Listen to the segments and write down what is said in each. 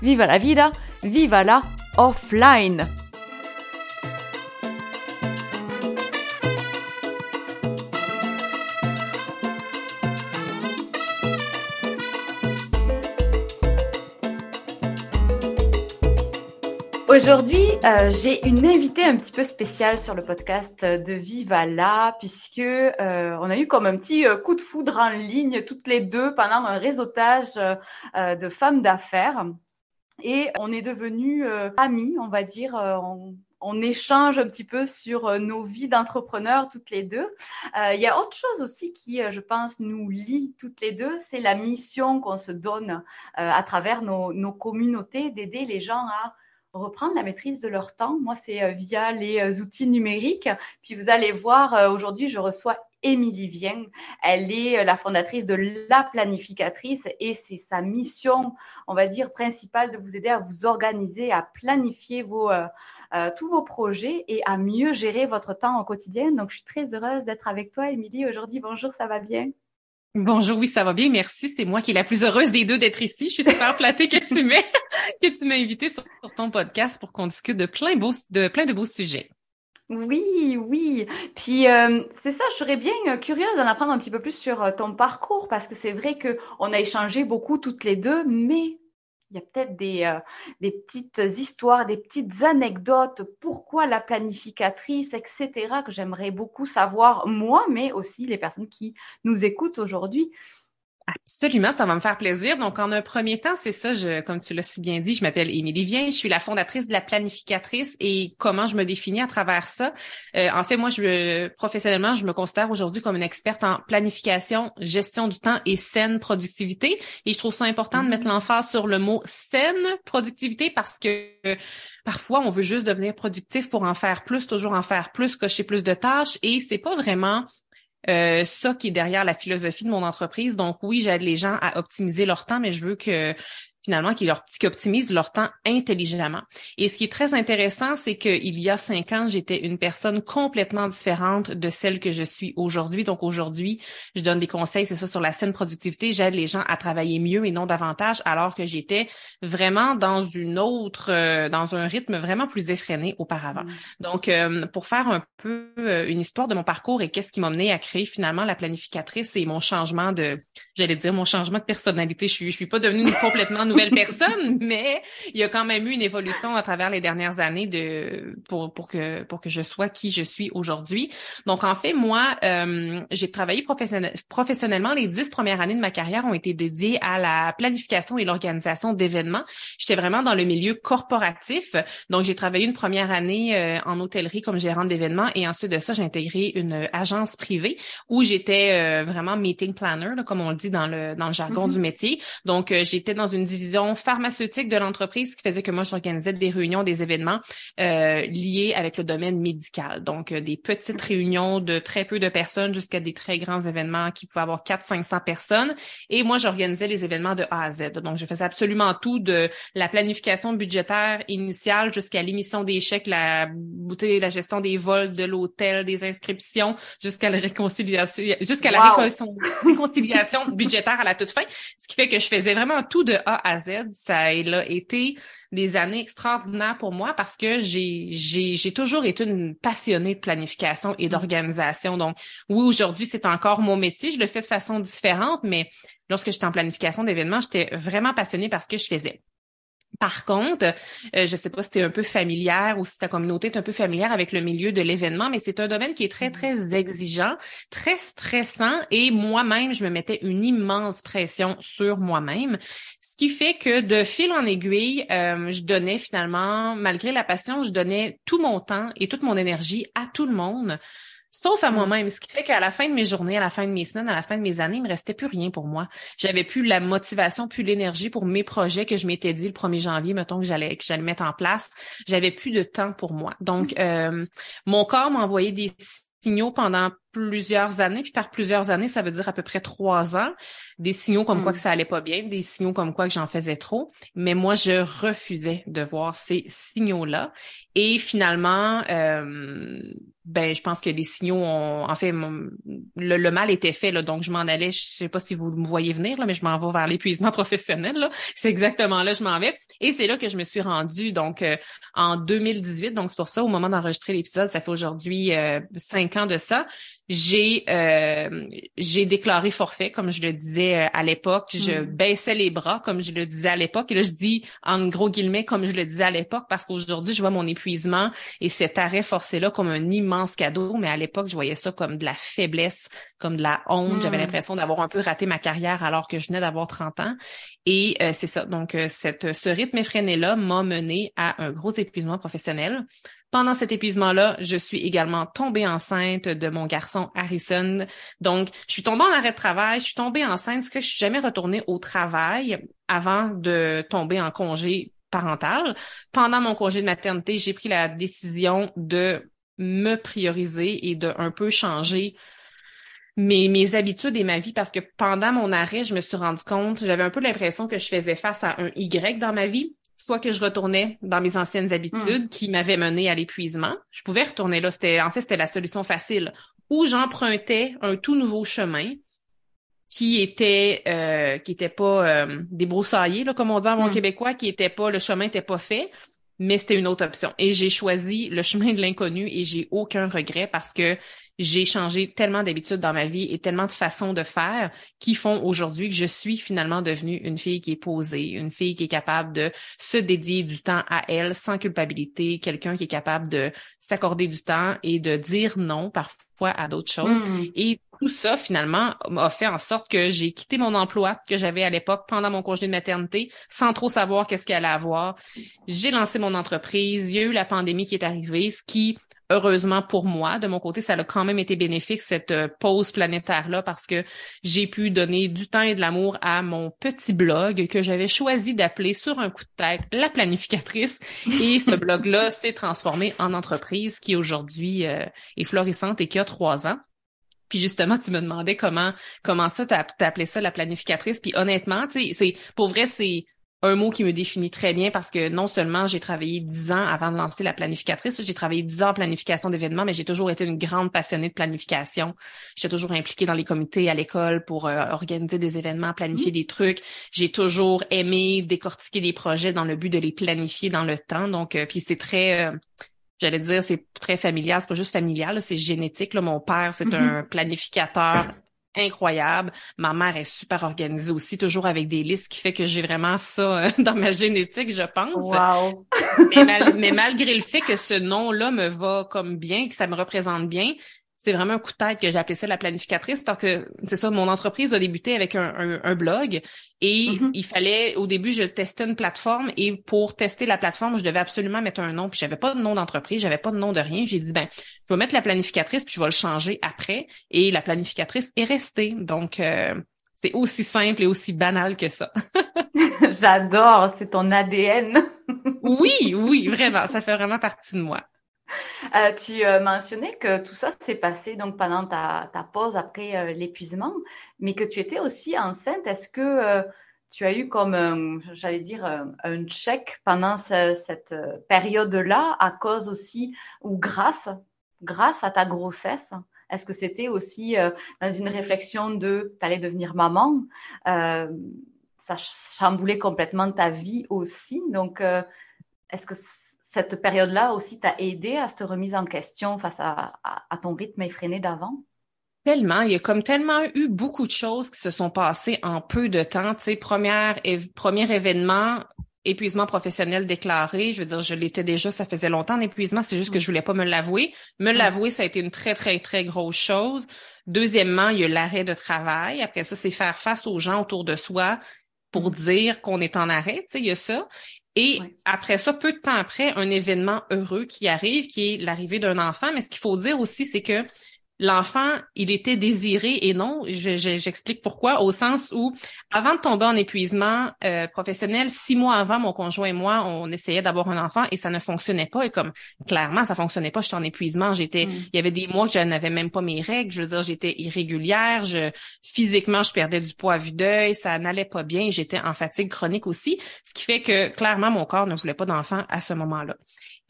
Viva la vida, viva la offline. Aujourd'hui, euh, j'ai une invitée un petit peu spéciale sur le podcast de Viva la, puisque euh, on a eu comme un petit euh, coup de foudre en ligne toutes les deux pendant un réseautage de femmes d'affaires. Et on est devenues amies, on va dire. On, échange un petit peu sur nos vies d'entrepreneurs toutes les deux. Il y a autre chose aussi qui, je pense, nous lie toutes les deux, c'est la mission qu'on se donne à travers nos communautés d'aider les gens à reprendre la maîtrise de leur temps. Moi, c'est euh, via les euh, outils numériques. Puis vous allez voir, euh, aujourd'hui, je reçois Émilie Vien. Elle est la fondatrice de La Planificatrice et c'est sa mission, on va dire, principale de vous aider à vous organiser, à planifier vos, tous vos projets et à mieux gérer votre temps au quotidien. Donc, je suis très heureuse d'être avec toi, Émilie, aujourd'hui. Bonjour, ça va bien? Bonjour, oui, ça va bien, merci. C'est moi qui est la plus heureuse des deux d'être ici. Je suis super flattée que tu m'aies que tu m'as invité sur, ton podcast pour qu'on discute de plein, beaux, de plein de beaux sujets. Oui, oui. Puis euh, c'est ça, je serais bien curieuse d'en apprendre un petit peu plus sur euh, ton parcours parce que c'est vrai que on a échangé beaucoup toutes les deux, mais il y a peut-être des, euh, des petites histoires, des petites anecdotes, pourquoi la planificatrice, etc., que j'aimerais beaucoup savoir moi, mais aussi les personnes qui nous écoutent aujourd'hui. Absolument, ça va me faire plaisir. Donc, en un premier temps, c'est ça, je, comme tu l'as si bien dit, je m'appelle Émilie Vien, je suis la fondatrice de la planificatrice et comment je me définis à travers ça. Euh, en fait, moi, je professionnellement, je me considère aujourd'hui comme une experte en planification, gestion du temps et saine productivité. Et je trouve ça important de mettre mm-hmm. l'emphase sur le mot saine productivité parce que parfois on veut juste devenir productif pour en faire plus, toujours en faire plus, cocher plus de tâches et c'est pas vraiment euh, ça qui est derrière la philosophie de mon entreprise. Donc oui, j'aide les gens à optimiser leur temps, mais je veux que finalement, qui, leur, qui optimisent leur temps intelligemment. Et ce qui est très intéressant, c'est qu'il y a cinq ans, j'étais une personne complètement différente de celle que je suis aujourd'hui. Donc aujourd'hui, je donne des conseils, c'est ça, sur la saine productivité. J'aide les gens à travailler mieux et non davantage, alors que j'étais vraiment dans une autre, euh, dans un rythme vraiment plus effréné auparavant. Mmh. Donc, euh, pour faire un peu euh, une histoire de mon parcours et qu'est-ce qui m'a mené à créer finalement la planificatrice et mon changement de, j'allais dire mon changement de personnalité. Je suis, je suis pas devenue complètement nouvelle personne, mais il y a quand même eu une évolution à travers les dernières années de pour pour que pour que je sois qui je suis aujourd'hui. Donc en fait, moi, euh, j'ai travaillé professionnel, professionnellement. Les dix premières années de ma carrière ont été dédiées à la planification et l'organisation d'événements. J'étais vraiment dans le milieu corporatif. Donc j'ai travaillé une première année euh, en hôtellerie comme gérante d'événements et ensuite de ça, j'ai intégré une agence privée où j'étais euh, vraiment meeting planner, comme on le dit dans le dans le jargon mm-hmm. du métier. Donc j'étais dans une division pharmaceutique de l'entreprise qui faisait que moi, j'organisais des réunions, des événements euh, liés avec le domaine médical. Donc, euh, des petites réunions de très peu de personnes jusqu'à des très grands événements qui pouvaient avoir 400-500 personnes. Et moi, j'organisais les événements de A à Z. Donc, je faisais absolument tout de la planification budgétaire initiale jusqu'à l'émission des chèques, la, la gestion des vols de l'hôtel, des inscriptions, jusqu'à la réconciliation, jusqu'à la réconciliation budgétaire à la toute fin. Ce qui fait que je faisais vraiment tout de A à Z. Ça a été des années extraordinaires pour moi parce que j'ai, j'ai, j'ai toujours été une passionnée de planification et d'organisation. Donc, oui, aujourd'hui, c'est encore mon métier. Je le fais de façon différente, mais lorsque j'étais en planification d'événements, j'étais vraiment passionnée par ce que je faisais. Par contre, euh, je sais pas si tu es un peu familière ou si ta communauté est un peu familière avec le milieu de l'événement, mais c'est un domaine qui est très, très mm-hmm. exigeant, très stressant et moi-même, je me mettais une immense pression sur moi-même, ce qui fait que de fil en aiguille, euh, je donnais finalement, malgré la passion, je donnais tout mon temps et toute mon énergie à tout le monde sauf à Mm. moi-même. Ce qui fait qu'à la fin de mes journées, à la fin de mes semaines, à la fin de mes années, il me restait plus rien pour moi. J'avais plus la motivation, plus l'énergie pour mes projets que je m'étais dit le 1er janvier, mettons que j'allais que j'allais mettre en place. J'avais plus de temps pour moi. Donc, euh, mon corps m'a envoyé des signaux pendant plusieurs années, puis par plusieurs années, ça veut dire à peu près trois ans, des signaux comme quoi Mm. que ça allait pas bien, des signaux comme quoi que j'en faisais trop, mais moi, je refusais de voir ces signaux-là. Et finalement, euh, ben, je pense que les signaux ont, en fait, mon- le, le mal était fait, là, donc je m'en allais, je sais pas si vous me voyez venir, là, mais je m'en vais vers l'épuisement professionnel, là. C'est exactement là que je m'en vais. Et c'est là que je me suis rendue, donc, euh, en 2018, donc c'est pour ça, au moment d'enregistrer l'épisode, ça fait aujourd'hui euh, cinq ans de ça, j'ai euh, j'ai déclaré forfait, comme je le disais euh, à l'époque. Je Mm. baissais les bras, comme je le disais à l'époque. Et là, je dis en gros guillemets, comme je le disais à l'époque, parce qu'aujourd'hui, je vois mon épuisement et cet arrêt forcé-là comme un immense cadeau. Mais à l'époque, je voyais ça comme de la faiblesse, comme de la honte. J'avais Mm. l'impression d'avoir un peu raté ma carrière alors que je venais d'avoir 30 ans. Et euh, c'est ça. Donc, euh, cette, ce rythme effréné-là m'a mené à un gros épuisement professionnel. Pendant cet épuisement-là, je suis également tombée enceinte de mon garçon Harrison. Donc, je suis tombée en arrêt de travail, je suis tombée enceinte, ce que je suis jamais retournée au travail avant de tomber en congé parental. Pendant mon congé de maternité, j'ai pris la décision de me prioriser et de un peu changer mes, mes habitudes et ma vie parce que pendant mon arrêt, je me suis rendu compte, j'avais un peu l'impression que je faisais face à un Y dans ma vie, soit que je retournais dans mes anciennes habitudes qui m'avaient mené à l'épuisement. Je pouvais retourner là, c'était en fait c'était la solution facile. Ou j'empruntais un tout nouveau chemin qui était euh, qui était pas euh, débroussaillé là comme on dit en bon Mm. québécois, qui était pas le chemin était pas fait, mais c'était une autre option. Et j'ai choisi le chemin de l'inconnu et j'ai aucun regret parce que j'ai changé tellement d'habitudes dans ma vie et tellement de façons de faire qui font aujourd'hui que je suis finalement devenue une fille qui est posée, une fille qui est capable de se dédier du temps à elle sans culpabilité, quelqu'un qui est capable de s'accorder du temps et de dire non parfois à d'autres choses. Mm. Et tout ça, finalement, a fait en sorte que j'ai quitté mon emploi que j'avais à l'époque pendant mon congé de maternité, sans trop savoir qu'est-ce qu'il allait avoir. J'ai lancé mon entreprise. Il y a eu la pandémie qui est arrivée, ce qui, heureusement pour moi, de mon côté, ça a quand même été bénéfique, cette euh, pause planétaire-là, parce que j'ai pu donner du temps et de l'amour à mon petit blog que j'avais choisi d'appeler sur un coup de tête La Planificatrice. Et ce blog-là s'est transformé en entreprise qui aujourd'hui euh, est florissante et qui a trois ans. Puis justement, tu me demandais comment comment ça t'as t'as appelé ça la planificatrice. Puis honnêtement, tu sais, c'est pour vrai c'est un mot qui me définit très bien parce que non seulement j'ai travaillé dix ans avant de lancer la planificatrice, j'ai travaillé dix ans en planification d'événements, mais j'ai toujours été une grande passionnée de planification. J'étais toujours impliquée dans les comités à l'école pour euh, organiser des événements, planifier des trucs. J'ai toujours aimé décortiquer des projets dans le but de les planifier dans le temps. Donc, euh, puis c'est très euh, J'allais dire, c'est très familial, c'est pas juste familial, c'est génétique. Là. Mon père, c'est Mhm. un planificateur incroyable. Ma mère est super organisée aussi, toujours avec des listes, qui fait que j'ai vraiment ça euh, dans ma génétique, je pense. Wow. Mais, mal- mais malgré le fait que ce nom-là me va comme bien, que ça me représente bien, c'est vraiment un coup de tête que j'ai appelé ça la planificatrice parce que c'est ça, mon entreprise a débuté avec un, un- un blog et Mhm. il fallait, au début, je testais une plateforme et pour tester la plateforme, je devais absolument mettre un nom puis j'avais pas de nom d'entreprise, j'avais pas de nom de rien. J'ai dit, ben, je vais mettre la planificatrice puis je vais le changer après et la planificatrice est restée. Donc, euh, c'est aussi simple et aussi banal que ça. J'adore, c'est ton ADN. Oui, oui, vraiment, ça fait vraiment partie de moi. Euh, tu euh, mentionnais que tout ça s'est passé donc pendant ta, pause après euh, l'épuisement, mais que tu étais aussi enceinte. Est-ce que tu as eu comme, j'allais dire, un, check pendant ce- cette période-là à cause aussi ou grâce, grâce à ta grossesse? Est-ce que c'était aussi dans une réflexion de t'allais devenir maman? Ça chamboulait complètement ta vie aussi. Donc, est-ce que cette période-là aussi t'a aidé à cette remise en question face à, à- à ton rythme effréné d'avant? Tellement, il y a comme tellement eu beaucoup de choses qui se sont passées en peu de temps. Tu sais, première, premier événement, épuisement professionnel déclaré. Je veux dire, je l'étais déjà, ça faisait longtemps d'épuisement, c'est juste que je voulais pas me l'avouer. Me Mm. l'avouer, ça a été une très, très, très grosse chose. Deuxièmement, il y a l'arrêt de travail. Après ça, c'est faire face aux gens autour de soi pour Mm. dire qu'on est en arrêt. Tu sais, il y a ça. Et Ouais. après ça, peu de temps après, un événement heureux qui arrive, qui est l'arrivée d'un enfant. Mais ce qu'il faut dire aussi, c'est que l'enfant, il était désiré et non, j'explique pourquoi, au sens où, avant de tomber en épuisement euh, professionnel, six mois avant, mon conjoint et moi, on essayait d'avoir un enfant et ça ne fonctionnait pas. Et comme clairement, ça fonctionnait pas, j'étais en épuisement. J'étais, mm. il y avait des mois que je n'avais même pas mes règles. Je veux dire, j'étais irrégulière. Je, physiquement, je perdais du poids à vue d'œil. Ça n'allait pas bien. J'étais en fatigue chronique aussi, ce qui fait que clairement, mon corps ne voulait pas d'enfant à ce moment-là.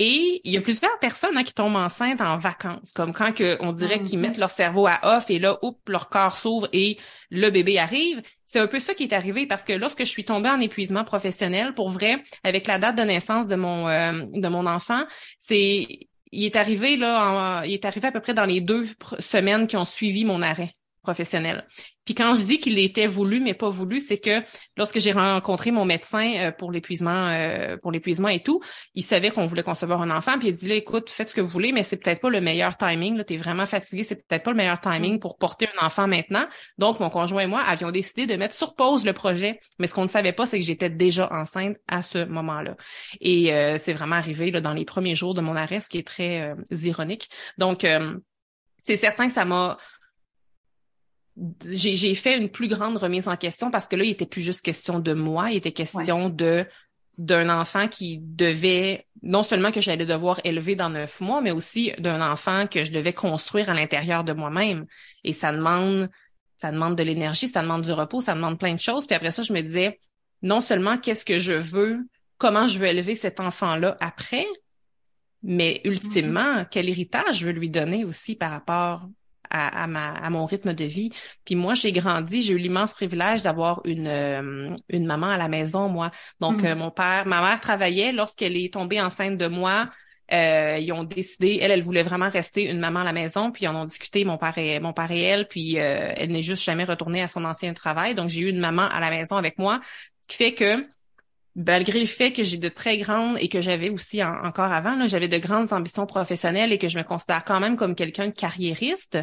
Et il y a plusieurs personnes hein, qui tombent enceintes en vacances, comme quand que, on dirait qu'ils mettent leur cerveau à off et là, oups, leur corps s'ouvre et le bébé arrive. C'est un peu ça qui est arrivé parce que lorsque je suis tombée en épuisement professionnel, pour vrai, avec la date de naissance de mon euh, de mon enfant, c'est il est arrivé là, il est arrivé à peu près dans les deux semaines qui ont suivi mon arrêt professionnel. Puis quand je dis qu'il était voulu mais pas voulu, c'est que lorsque j'ai rencontré mon médecin euh, pour l'épuisement euh, pour l'épuisement et tout, il savait qu'on voulait concevoir un enfant puis il a dit là écoute, faites ce que vous voulez mais c'est peut-être pas le meilleur timing là, tu es vraiment fatigué, c'est peut-être pas le meilleur timing pour porter un enfant maintenant. Donc mon conjoint et moi avions décidé de mettre sur pause le projet, mais ce qu'on ne savait pas c'est que j'étais déjà enceinte à ce moment-là. Et euh, c'est vraiment arrivé là, dans les premiers jours de mon arrêt, ce qui est très ironique. Donc c'est certain que ça m'a j'ai fait une plus grande remise en question parce que là, il était plus juste question de moi, il était question de d'un enfant qui devait non seulement que j'allais devoir élever dans neuf mois, mais aussi d'un enfant que je devais construire à l'intérieur de moi-même. Et ça demande, ça demande de l'énergie, ça demande du repos, ça demande plein de choses. Puis après ça, je me disais, non seulement qu'est-ce que je veux, comment je veux élever cet enfant-là après, mais ultimement, mm-hmm. quel héritage je veux lui donner aussi par rapport à, ma, à mon rythme de vie. Puis moi, j'ai grandi, j'ai eu l'immense privilège d'avoir une, euh, une maman à la maison, moi. Donc, mm. euh, mon père, ma mère travaillait lorsqu'elle est tombée enceinte de moi. Euh, ils ont décidé, elle, elle voulait vraiment rester une maman à la maison, puis ils en ont discuté, mon père et mon père et elle, puis elle n'est juste jamais retournée à son ancien travail. Donc j'ai eu une maman à la maison avec moi, ce qui fait que malgré le fait que j'ai de très grandes et que j'avais aussi encore avant, j'avais de grandes ambitions professionnelles et que je me considère quand même comme quelqu'un de carriériste,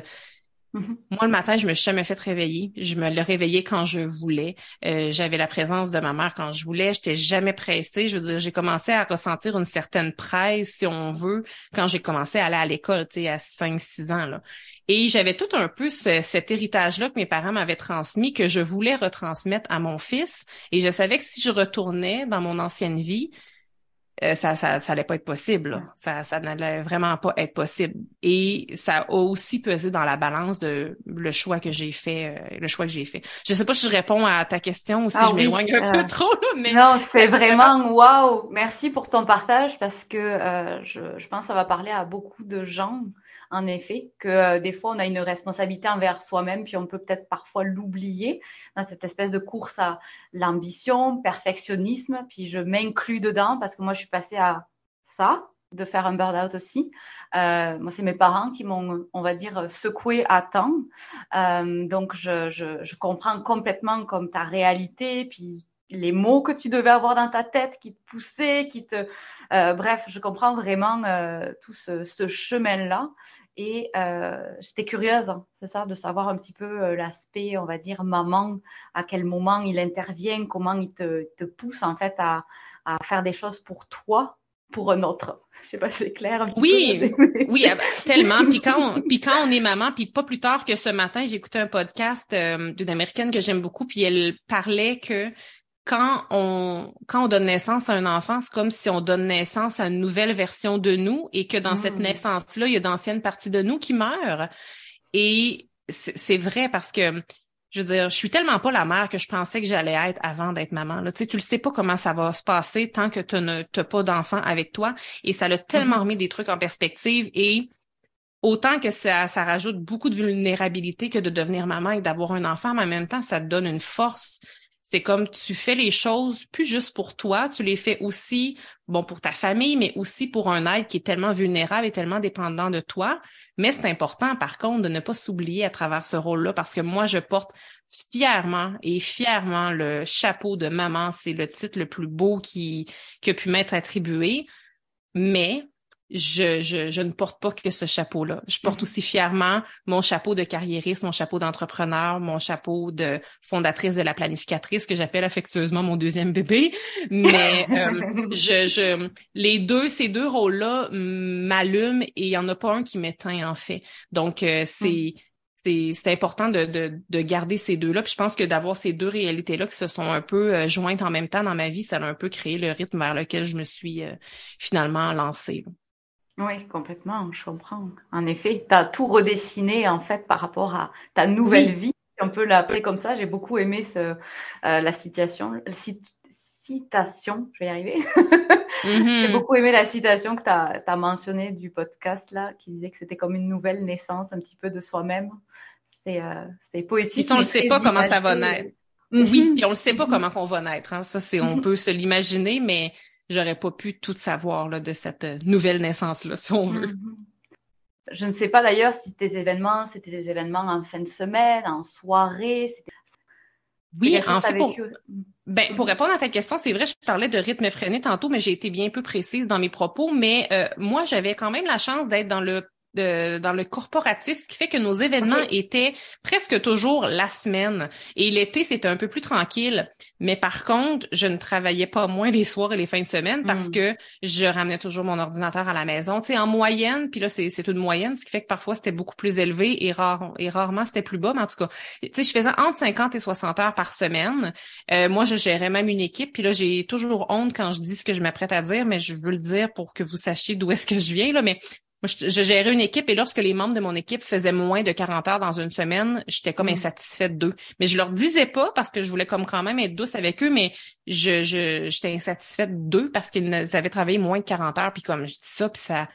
Mm-hmm. Moi, le matin, je me suis jamais fait réveiller. Je me le réveillais quand je voulais. Euh, j'avais la présence de ma mère quand je voulais. J'étais jamais pressée. Je veux dire, j'ai commencé à ressentir une certaine presse, si on veut, quand j'ai commencé à aller à l'école, tu sais, à 5-6 ans, là. Et j'avais tout un peu cet héritage-là que mes parents m'avaient transmis, que je voulais retransmettre à mon fils. Et je savais que si je retournais dans mon ancienne vie, euh, ça, ça, ça allait pas être possible. Ça, ça n'allait vraiment pas être possible. Et ça a aussi pesé dans la balance de le choix que j'ai fait, euh, le choix que j'ai fait. Je sais pas si je réponds à ta question ou si ah je m'éloigne un peu euh, trop, mais non, c'est vraiment waouh. Merci pour ton partage parce que je, je pense que ça va parler à beaucoup de gens en effet, que euh, des fois, on a une responsabilité envers soi-même, puis on peut peut-être parfois l'oublier dans cette espèce de course à l'ambition, perfectionnisme, puis je m'inclus dedans parce que moi, je suis passée à ça, de faire un burn-out aussi. Euh, moi, c'est mes parents qui m'ont, on va dire, secoué à temps. Euh, donc, je, je, je, comprends complètement comme ta réalité, puis les mots que tu devais avoir dans ta tête qui te poussaient, qui te... Euh, bref, je comprends vraiment euh, tout ce, ce chemin-là. Et euh, j'étais curieuse, hein, c'est ça, de savoir un petit peu euh, l'aspect, on va dire, maman, à quel moment il intervient, comment il te, te pousse en fait à, à faire des choses pour toi, pour un autre. Je sais pas si c'est clair. Un petit oui, peu. oui, ah ben, tellement. Puis quand, on, puis quand on est maman, puis pas plus tard que ce matin, j'ai écouté un podcast euh, d'une américaine que j'aime beaucoup, puis elle parlait que quand on quand on donne naissance à un enfant, c'est comme si on donne naissance à une nouvelle version de nous et que dans cette hmm. naissance-là, il y a d'anciennes parties de nous qui meurent. Et c'est vrai parce que je veux dire, je suis tellement pas la mère que je pensais que j'allais être avant d'être maman. Là. Tu sais, tu le sais pas comment ça va se passer tant que tu n'as pas d'enfant avec toi. Et ça l'a tellement mm-hmm. remis des trucs en perspective. Et autant que ça, ça rajoute beaucoup de vulnérabilité que de devenir maman et d'avoir un enfant, mais en même temps, ça te donne une force c'est comme tu fais les choses plus juste pour toi, tu les fais aussi, bon, pour ta famille, mais aussi pour un être qui est tellement vulnérable et tellement dépendant de toi. Mais c'est important, par contre, de ne pas s'oublier à travers ce rôle-là parce que moi, je porte fièrement et fièrement le chapeau de maman. C'est le titre le plus beau qui, qui a pu m'être attribué. Mais je, je, je ne porte pas que ce chapeau-là. Je porte mm-hmm. aussi fièrement mon chapeau de carriériste, mon chapeau d'entrepreneur, mon chapeau de fondatrice de la planificatrice que j'appelle affectueusement mon deuxième bébé. Mais euh, je, je, les deux, ces deux rôles-là m'allument et il y en a pas un qui m'éteint en fait. Donc euh, c'est mm. c'est important de, de, de, garder ces deux-là. Puis je pense que d'avoir ces deux réalités-là qui se sont un peu euh, jointes en même temps dans ma vie, ça a un peu créé le rythme vers lequel je me suis finalement lancée. Oui, complètement, je comprends. En effet, tu as tout redessiné en fait par rapport à ta nouvelle vie. On peut l'appeler comme ça. J'ai beaucoup aimé ce, euh, la citation, citation, je vais y arriver. Mm-hmm. J'ai beaucoup aimé la citation que tu as, as mentionnée du podcast là, qui disait que c'était comme une nouvelle naissance un petit peu de soi-même. C'est euh, poétique. on ne sait pas comment ça va naître. Oui, puis on ne sait pas comment qu'on va naître. Hein. Ça, c'est, on peut se l'imaginer, mais j'aurais pas pu tout savoir là, de cette euh, nouvelle naissance-là, si on veut. Mm-hmm. Je ne sais pas d'ailleurs si tes événements, c'était des événements en fin de semaine, en soirée. Oui, en fait, pour, ben, pour répondre à ta question, c'est vrai, je parlais de rythme effréné tantôt, mais j'ai été bien peu précise dans mes propos. Mais euh, moi, j'avais quand même la chance d'être dans le de, dans le corporatif, ce qui fait que nos événements étaient presque toujours la semaine. Et l'été, c'était un peu plus tranquille. Mais par contre, je ne travaillais pas moins les soirs et les fins de semaine parce hmm. que je ramenais toujours mon ordinateur à la maison. Tu sais, en moyenne, puis là, c'est, c'est une moyenne, ce qui fait que parfois, c'était beaucoup plus élevé et, rare, et rarement, c'était plus bas. Mais en tout cas, tu sais, je faisais entre 50 et 60 heures par semaine. Euh, moi, je gérais même une équipe. Puis là, j'ai toujours honte quand je dis ce que je m'apprête à dire, mais je veux le dire pour que vous sachiez d'où est-ce que je viens. Là. Mais moi, je, gérais une équipe et lorsque les membres de mon équipe faisaient moins de 40 heures dans une semaine, j'étais comme mm. insatisfaite d'eux. Mais je leur disais pas parce que je voulais comme quand même être douce avec eux, mais je, je j'étais insatisfaite d'eux parce qu'ils avaient travaillé moins de 40 heures. Puis comme je dis ça, puis ça,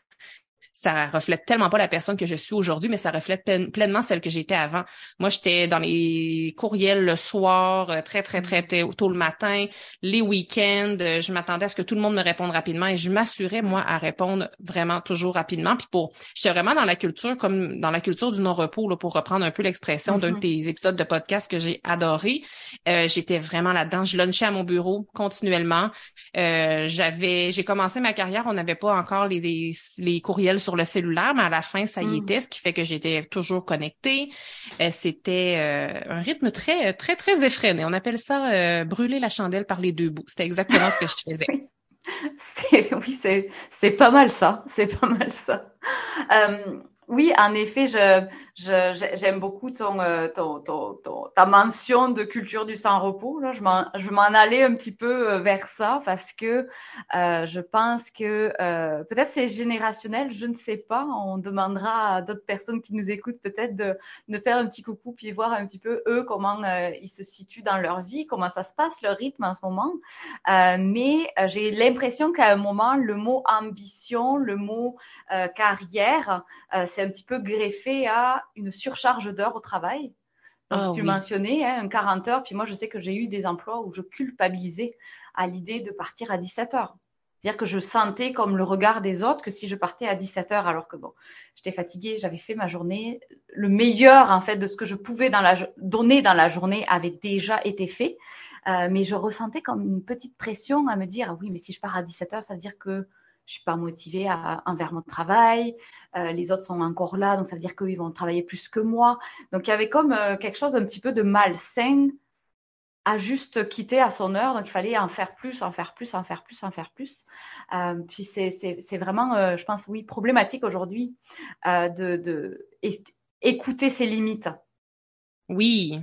ça reflète tellement pas la personne que je suis aujourd'hui, mais ça reflète pleinement celle que j'étais avant. Moi, j'étais dans les courriels le soir, euh, très, très, très tôt le matin, les week-ends. Euh, je m'attendais à ce que tout le monde me réponde rapidement et je m'assurais, moi, à répondre vraiment toujours rapidement. Puis pour, j'étais vraiment dans la culture, comme dans la culture du non-repos, là, pour reprendre un peu l'expression d'un de mm-hmm. tes épisodes de podcast que j'ai adoré. Euh, j'étais vraiment là-dedans. Je lunchais à mon bureau continuellement. j'avais, j'ai commencé ma carrière, on n'avait pas encore les, les, les courriels sur le cellulaire, mais à la fin, ça y hmm. était, ce qui fait que j'étais toujours connectée. Euh, c'était euh, un rythme très, très, très effréné. On appelle ça euh, brûler la chandelle par les deux bouts. C'était exactement ce que je faisais. oui, c'est, c'est pas mal ça. C'est pas mal ça. oui, en effet, je, j'aime beaucoup euh, ton, ton, ton, ta mention de culture du sans-repos. Là. Je m'en allais un petit peu euh, vers ça parce que euh, je pense que euh, peut-être c'est générationnel, je ne sais pas. On demandera à d'autres personnes qui nous écoutent peut-être de, de faire un petit coucou puis voir un petit peu eux comment ils se situent dans leur vie, comment ça se passe, leur rythme en ce moment. mais j'ai l'impression qu'à un moment, le mot ambition, le mot carrière, c'est un petit peu greffé à une surcharge d'heures au travail. Donc, ah tu mentionnais hein, un 40 heures, puis moi, je sais que j'ai eu des emplois où je culpabilisais à l'idée de partir à 17 heures. C'est-à-dire que je sentais comme le regard des autres que si je partais à 17 heures, alors que bon, j'étais fatiguée, j'avais fait ma journée, le meilleur en fait de ce que je pouvais dans la, donner dans la journée avait déjà été fait, euh, mais je ressentais comme une petite pression à me dire ah oui, mais si je pars à 17 heures, ça veut dire que je suis pas motivée à, envers mon travail, euh, les autres sont encore là, donc ça veut dire qu'ils vont travailler plus que moi. Donc il y avait comme euh, quelque chose un petit peu de malsain à juste quitter à son heure, donc il fallait en faire plus, en faire plus, en faire plus, en faire plus. Euh, puis c'est vraiment, je pense, oui, problématique aujourd'hui de, de écouter ses limites. Oui.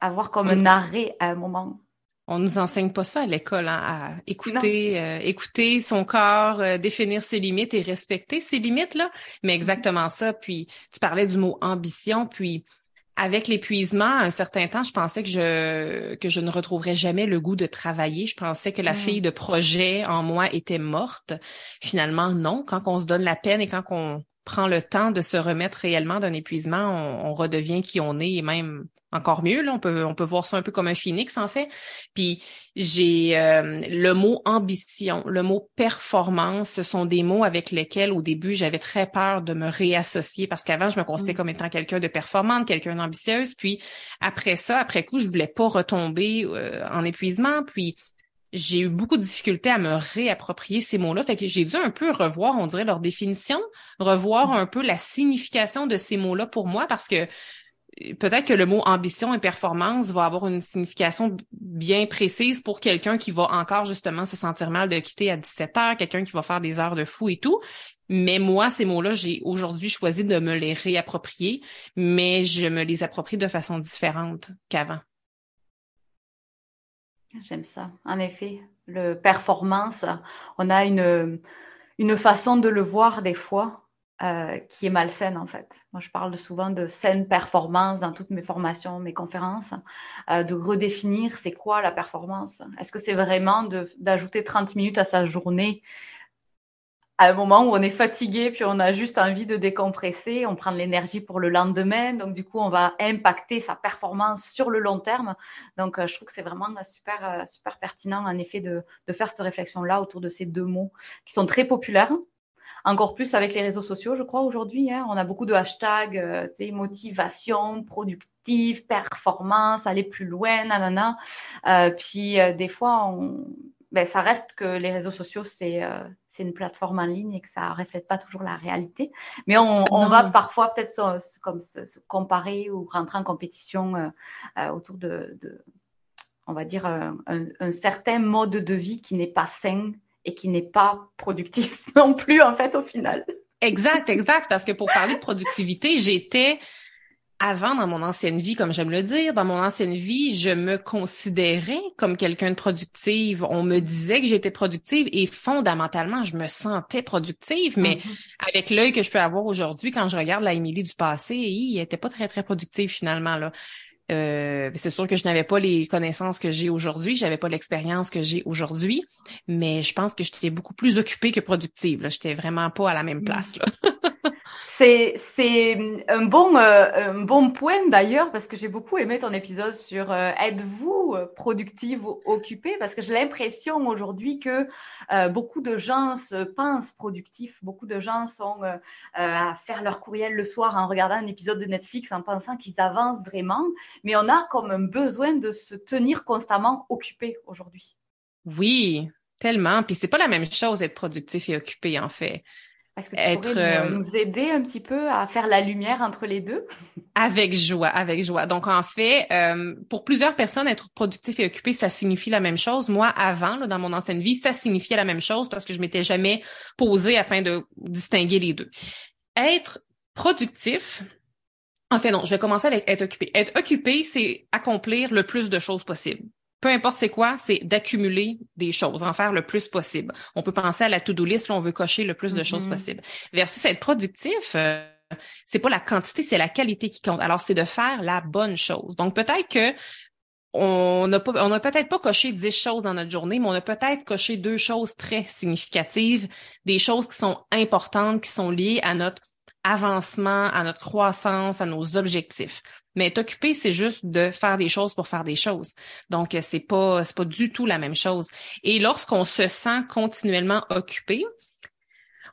Avoir comme un arrêt à un moment on nous enseigne pas ça à l'école, hein, à écouter, euh, écouter son corps, euh, définir ses limites et respecter ses limites là. Mais mm-hmm. exactement ça. Puis tu parlais du mot ambition, puis avec l'épuisement, à un certain temps, je pensais que je que je ne retrouverais jamais le goût de travailler. Je pensais que la mm. fille de projet en moi était morte. Finalement, non. Quand on se donne la peine et quand on prend le temps de se remettre réellement d'un épuisement, on, on redevient qui on est et même encore mieux. Là, on peut on peut voir ça un peu comme un phénix en fait. Puis j'ai euh, le mot ambition, le mot performance, ce sont des mots avec lesquels au début j'avais très peur de me réassocier parce qu'avant je me considérais mm. comme étant quelqu'un de performante, quelqu'un d'ambitieuse. Puis après ça, après coup, je voulais pas retomber euh, en épuisement. Puis j'ai eu beaucoup de difficultés à me réapproprier ces mots-là. Fait que j'ai dû un peu revoir, on dirait, leur définition, revoir un peu la signification de ces mots-là pour moi parce que peut-être que le mot ambition et performance va avoir une signification bien précise pour quelqu'un qui va encore justement se sentir mal de quitter à 17 heures, quelqu'un qui va faire des heures de fou et tout. Mais moi, ces mots-là, j'ai aujourd'hui choisi de me les réapproprier, mais je me les approprie de façon différente qu'avant. J'aime ça. En effet, le performance, on a une, une façon de le voir des fois euh, qui est malsaine en fait. Moi, je parle souvent de saine performance dans toutes mes formations, mes conférences, euh, de redéfinir c'est quoi la performance. Est-ce que c'est vraiment d'ajouter 30 minutes à sa journée? À un moment où on est fatigué, puis on a juste envie de décompresser, on prend de l'énergie pour le lendemain, donc du coup on va impacter sa performance sur le long terme. Donc euh, je trouve que c'est vraiment super euh, super pertinent en effet de, de faire cette réflexion là autour de ces deux mots qui sont très populaires. Encore plus avec les réseaux sociaux, je crois aujourd'hui. Hein, on a beaucoup de hashtags, euh, motivation, productive, performance, aller plus loin, nanana. Euh, puis euh, des fois, on, ben, ça reste que les réseaux sociaux, c'est euh, une plateforme en ligne et que ça reflète pas toujours la réalité. Mais on, on va parfois peut-être se, comme se, comparer ou rentrer en compétition euh, euh, autour de, de, on va dire, un, un, certain mode de vie qui n'est pas sain et qui n'est pas productif non plus, en fait, au final. Exact, exact. Parce que pour parler de productivité, j'étais avant, dans mon ancienne vie, comme j'aime le dire, dans mon ancienne vie, je me considérais comme quelqu'un de productive. On me disait que j'étais productive et fondamentalement, je me sentais productive. Mais mm-hmm. avec l'œil que je peux avoir aujourd'hui, quand je regarde la Émilie du passé, il était pas très, très productive finalement. là. Euh, c'est sûr que je n'avais pas les connaissances que j'ai aujourd'hui, j'avais pas l'expérience que j'ai aujourd'hui, mais je pense que j'étais beaucoup plus occupée que productive. J'étais vraiment pas à la même mm. place. Là. C'est un bon euh, un bon point d'ailleurs parce que j'ai beaucoup aimé ton épisode sur euh, êtes-vous euh, productive ou occupée? Parce que j'ai l'impression aujourd'hui que beaucoup de gens se pensent productifs, beaucoup de gens sont à faire leur courriel le soir en regardant un épisode de Netflix en pensant qu'ils avancent vraiment, mais on a comme un besoin de se tenir constamment occupé aujourd'hui. Oui, tellement. Puis c'est pas la même chose d'être productif et occupé en fait. Est-ce que tu être, pourrais euh, nous, aider un petit peu à faire la lumière entre les deux? Avec joie, avec joie. Donc, en fait, euh, pour plusieurs personnes, être productif et occupé, ça signifie la même chose. Moi, avant, là, dans mon ancienne vie, ça signifiait la même chose parce que je m'étais jamais posée afin de distinguer les deux. Être productif, en fait, non, je vais commencer avec être occupé. Être occupé, c'est accomplir le plus de choses possible peu importe c'est quoi, c'est d'accumuler des choses, en faire le plus possible. On peut penser à la to-do list, là, on veut cocher le plus de choses mm-hmm. possible. Versus être productif, euh, c'est pas la quantité, c'est la qualité qui compte. Alors, c'est de faire la bonne chose. Donc, peut-être que on n'a pas, on a peut-être pas coché dix choses dans notre journée, mais on a peut-être coché deux choses très significatives, des choses qui sont importantes, qui sont liées à notre avancement, à notre croissance, à nos objectifs. Mais t'occuper, c'est juste de faire des choses pour faire des choses. Donc, c'est pas, c'est pas du tout la même chose. Et lorsqu'on se sent continuellement occupé,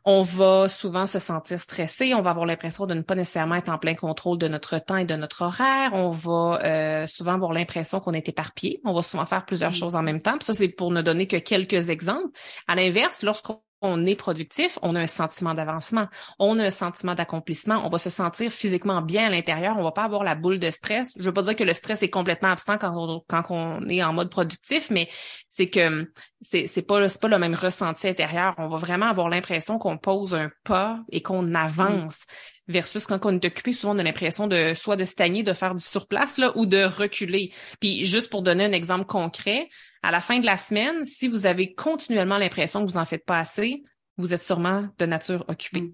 on va souvent se sentir stressé, on va avoir l'impression de ne pas nécessairement être en plein contrôle de notre temps et de notre horaire, on va euh, souvent avoir l'impression qu'on est éparpillé, on va souvent faire plusieurs choses en même temps. ça, c'est pour ne donner que quelques exemples. À l'inverse, lorsqu'on on est productif, on a un sentiment d'avancement, on a un sentiment d'accomplissement, on va se sentir physiquement bien à l'intérieur, on va pas avoir la boule de stress. Je veux pas dire que le stress est complètement absent quand on, est en mode productif, mais c'est que c'est c'est pas c'est pas le même ressenti intérieur. On va vraiment avoir l'impression qu'on pose un pas et qu'on avance. Versus quand on est occupé, souvent on a l'impression de soit de stagner, de faire du surplace là, ou de reculer. Puis juste pour donner un exemple concret, à la fin de la semaine, si vous avez continuellement l'impression que vous en faites pas assez, vous êtes sûrement de nature occupée. Mm.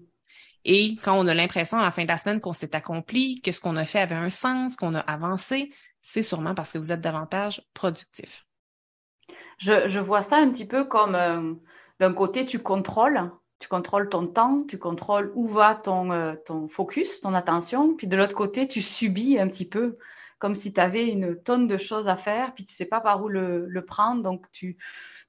Et quand on a l'impression à la fin de la semaine qu'on s'est accompli, que ce qu'on a fait avait un sens, qu'on a avancé, c'est sûrement parce que vous êtes davantage productif. Je, je vois ça un petit peu comme euh, d'un côté, tu contrôles, tu contrôles ton temps, tu contrôles où va ton, euh, ton focus, ton attention, puis de l'autre côté, tu subis un petit peu comme si tu avais une tonne de choses à faire, puis tu sais pas par où le, le prendre, donc tu,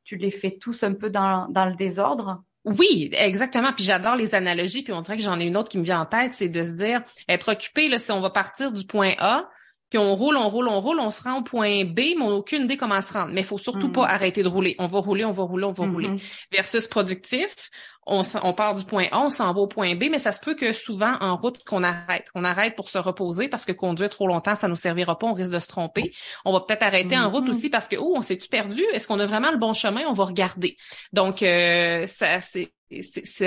tu les fais tous un peu dans, dans le désordre. Oui, exactement. Puis j'adore les analogies. Puis on dirait que j'en ai une autre qui me vient en tête, c'est de se dire être occupé. Là, si on va partir du point A, puis on roule, on roule, on roule, on se rend au point B, mais on n'a aucune idée comment se rendre. Mais il faut surtout pas mm-hmm. arrêter de rouler. On va rouler, on va rouler, on va rouler. Mm-hmm. Versus productif, on, on, part du point A, on s'en va au point B, mais ça se peut que souvent en route qu'on arrête. On arrête pour se reposer parce que conduire trop longtemps, ça nous servira pas, on risque de se tromper. On va peut-être arrêter en route mm-hmm. aussi parce que oh, on s'est-tu perdu? Est-ce qu'on a vraiment le bon chemin? On va regarder. Donc euh, ça, c'est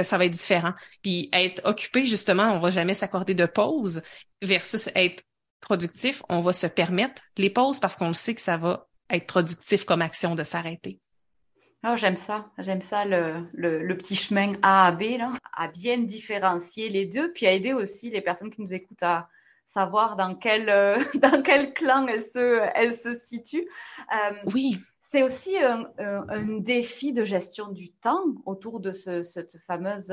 ça va être différent. Puis être occupé, justement, on va jamais s'accorder de pause versus être productif, on va se permettre les pauses parce qu'on sait que ça va être productif comme action de s'arrêter. Oh, j'aime ça, j'aime ça le, le, petit chemin A à B, là, à bien différencier les deux, puis à aider aussi les personnes qui nous écoutent à savoir dans quel, euh, dans quel clan elles se, se situent. Euh, oui c'est aussi un, défi de gestion du temps autour de cette fameuse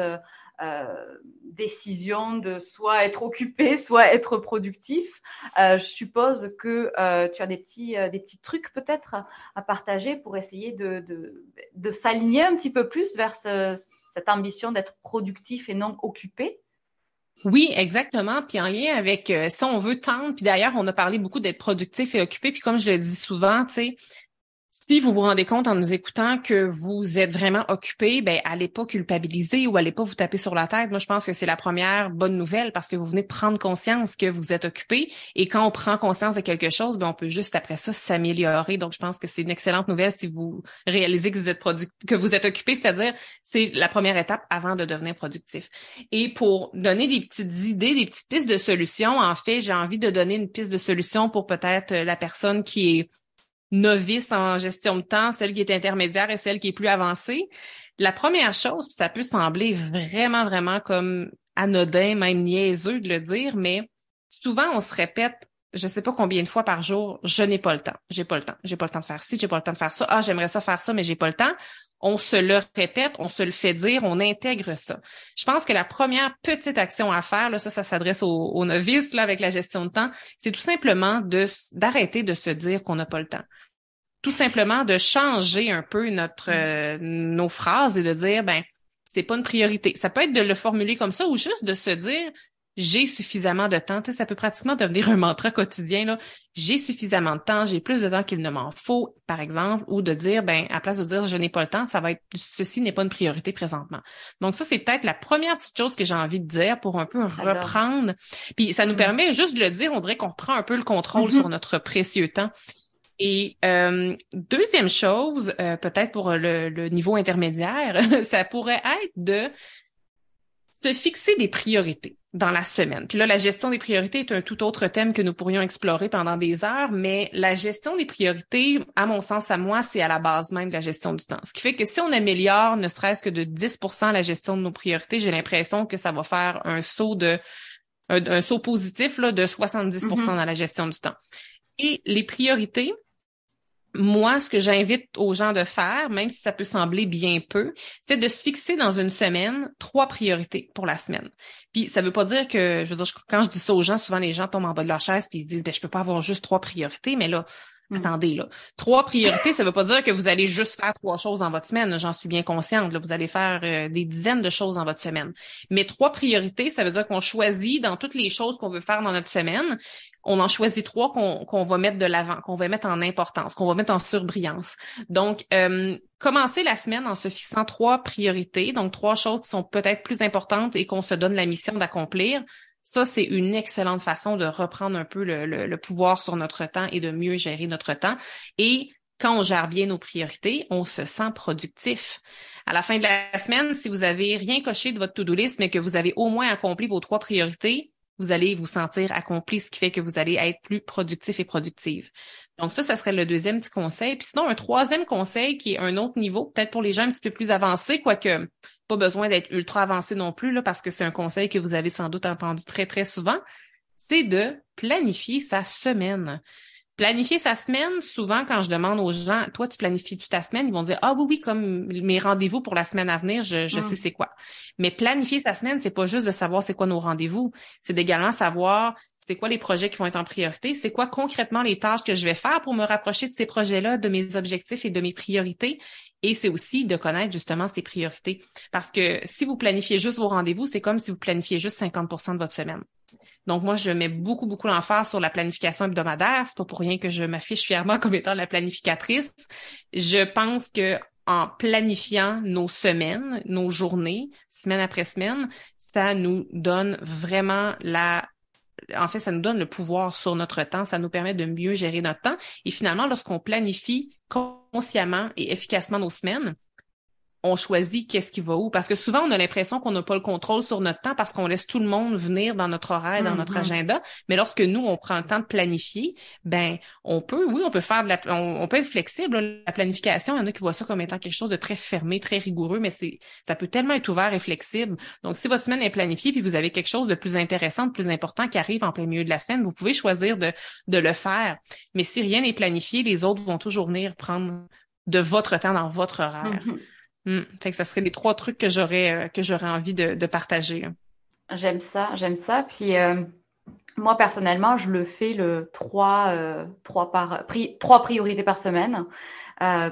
euh, décision de soit être occupé, soit être productif. Euh, je suppose que euh, tu as des petits, des petits trucs peut-être à partager pour essayer de, s'aligner un petit peu plus vers cette ambition d'être productif et non occupé? Oui, exactement. Puis en lien avec si on veut tendre, puis d'ailleurs, on a parlé beaucoup d'être productif et occupé. Puis comme je le dis souvent, tu sais, si vous vous rendez compte en nous écoutant que vous êtes vraiment occupé, ben allez pas culpabiliser ou allez pas vous taper sur la tête. Moi, je pense que c'est la première bonne nouvelle parce que vous venez de prendre conscience que vous êtes occupé et quand on prend conscience de quelque chose, ben on peut juste après ça s'améliorer. Donc, je pense que c'est une excellente nouvelle si vous réalisez que vous êtes que vous êtes occupé, c'est-à-dire c'est la première étape avant de devenir productif. Et pour donner des petites idées, des petites pistes de solutions, en fait, j'ai envie de donner une piste de solution pour peut-être la personne qui est novice en gestion de temps, celle qui est intermédiaire et celle qui est plus avancée. La première chose, ça peut sembler vraiment, vraiment comme anodin, même niaiseux de le dire, mais souvent on se répète, je sais pas combien de fois par jour, je n'ai pas le temps, j'ai pas le temps, j'ai pas le temps de faire ci, j'ai pas le temps de faire ça, ah, j'aimerais ça faire ça, mais j'ai pas le temps. On se le répète, on se le fait dire, on intègre ça. Je pense que la première petite action à faire, là, ça, ça s'adresse aux, novices là, avec la gestion de temps, c'est tout simplement d'arrêter de se dire qu'on n'a pas le temps tout simplement de changer un peu notre mm. euh, nos phrases et de dire ben c'est pas une priorité. Ça peut être de le formuler comme ça ou juste de se dire j'ai suffisamment de temps. Tu sais, ça peut pratiquement devenir un mantra quotidien. Là. J'ai suffisamment de temps, j'ai plus de temps qu'il ne m'en faut, par exemple, ou de dire, ben, à place de dire je n'ai pas le temps, ça va être ceci n'est pas une priorité présentement. Donc, ça, c'est peut-être la première petite chose que j'ai envie de dire pour un peu reprendre. Puis ça nous mm. permet juste de le dire, on dirait qu'on prend un peu le contrôle mm-hmm. sur notre précieux temps. Et euh, deuxième chose, euh, peut-être pour le, niveau intermédiaire, ça pourrait être de se fixer des priorités dans la semaine. Puis là, la gestion des priorités est un tout autre thème que nous pourrions explorer pendant des heures, mais la gestion des priorités, à mon sens, à moi, c'est à la base même de la gestion du temps. Ce qui fait que si on améliore ne serait-ce que de 10% la gestion de nos priorités, j'ai l'impression que ça va faire un saut de un, saut positif là, de 70 mm-hmm. dans la gestion du temps. Et les priorités, moi, ce que j'invite aux gens de faire, même si ça peut sembler bien peu, c'est de se fixer dans une semaine trois priorités pour la semaine. Puis ça veut pas dire que, je veux dire, quand je dis ça aux gens, souvent les gens tombent en bas de leur chaise puis ils se disent, ben je peux pas avoir juste trois priorités, mais là, hmm. attendez là, trois priorités, ça veut pas dire que vous allez juste faire trois choses dans votre semaine. J'en suis bien consciente. Là, vous allez faire euh, des dizaines de choses dans votre semaine. Mais trois priorités, ça veut dire qu'on choisit dans toutes les choses qu'on veut faire dans notre semaine on en choisit trois qu'on va mettre de l'avant, qu'on va mettre en importance, qu'on va mettre en surbrillance. Donc, euh, commencer la semaine en se fixant trois priorités, donc trois choses qui sont peut-être plus importantes et qu'on se donne la mission d'accomplir. Ça, c'est une excellente façon de reprendre un peu le, le, pouvoir sur notre temps et de mieux gérer notre temps. Et quand on gère bien nos priorités, on se sent productif. À la fin de la semaine, si vous avez rien coché de votre to-do list, mais que vous avez au moins accompli vos trois priorités, vous allez vous sentir accompli, ce qui fait que vous allez être plus productif et productive. Donc ça, ça serait le deuxième petit conseil. Puis sinon, un troisième conseil qui est un autre niveau, peut-être pour les gens un petit peu plus avancés, quoique pas besoin d'être ultra avancé non plus, là, parce que c'est un conseil que vous avez sans doute entendu très, très souvent, c'est de planifier sa semaine. Planifier sa semaine, souvent quand je demande aux gens, toi, tu planifies-tu ta semaine? Ils vont dire, ah oui, oui, comme mes rendez-vous pour la semaine à venir, je, je mm. sais c'est quoi. Mais planifier sa semaine, c'est pas juste de savoir c'est quoi nos rendez-vous, c'est d'également savoir c'est quoi les projets qui vont être en priorité, c'est quoi concrètement les tâches que je vais faire pour me rapprocher de ces projets-là, de mes objectifs et de mes priorités. Et c'est aussi de connaître justement ces priorités. Parce que si vous planifiez juste vos rendez-vous, c'est comme si vous planifiez juste 50% de votre semaine. Donc moi, je mets beaucoup, beaucoup l'emphase sur la planification hebdomadaire. C'est pas pour rien que je m'affiche fièrement comme étant la planificatrice. Je pense que en planifiant nos semaines, nos journées, semaine après semaine, ça nous donne vraiment la en fait, ça nous donne le pouvoir sur notre temps, ça nous permet de mieux gérer notre temps. Et finalement, lorsqu'on planifie consciemment et efficacement nos semaines, on choisit qu'est-ce qui va où. Parce que souvent, on a l'impression qu'on n'a pas le contrôle sur notre temps parce qu'on laisse tout le monde venir dans notre horaire, dans notre mm-hmm. agenda. Mais lorsque nous, on prend le temps de planifier, ben, on peut, oui, on peut faire de la, on, peut être flexible. La planification, il y en a qui voient ça comme étant quelque chose de très fermé, très rigoureux, mais c'est, ça peut tellement être ouvert et flexible. Donc, si votre semaine est planifiée puis vous avez quelque chose de plus intéressant, de plus important qui arrive en plein milieu de la semaine, vous pouvez choisir de, de le faire. Mais si rien n'est planifié, les autres vont toujours venir prendre de votre temps dans votre horaire. Mm-hmm. Hmm. Que ça serait les trois trucs que j'aurais euh, que j'aurais envie de, partager. J'aime ça, j'aime ça. Puis euh, moi personnellement, je le fais le trois euh, priorités par semaine.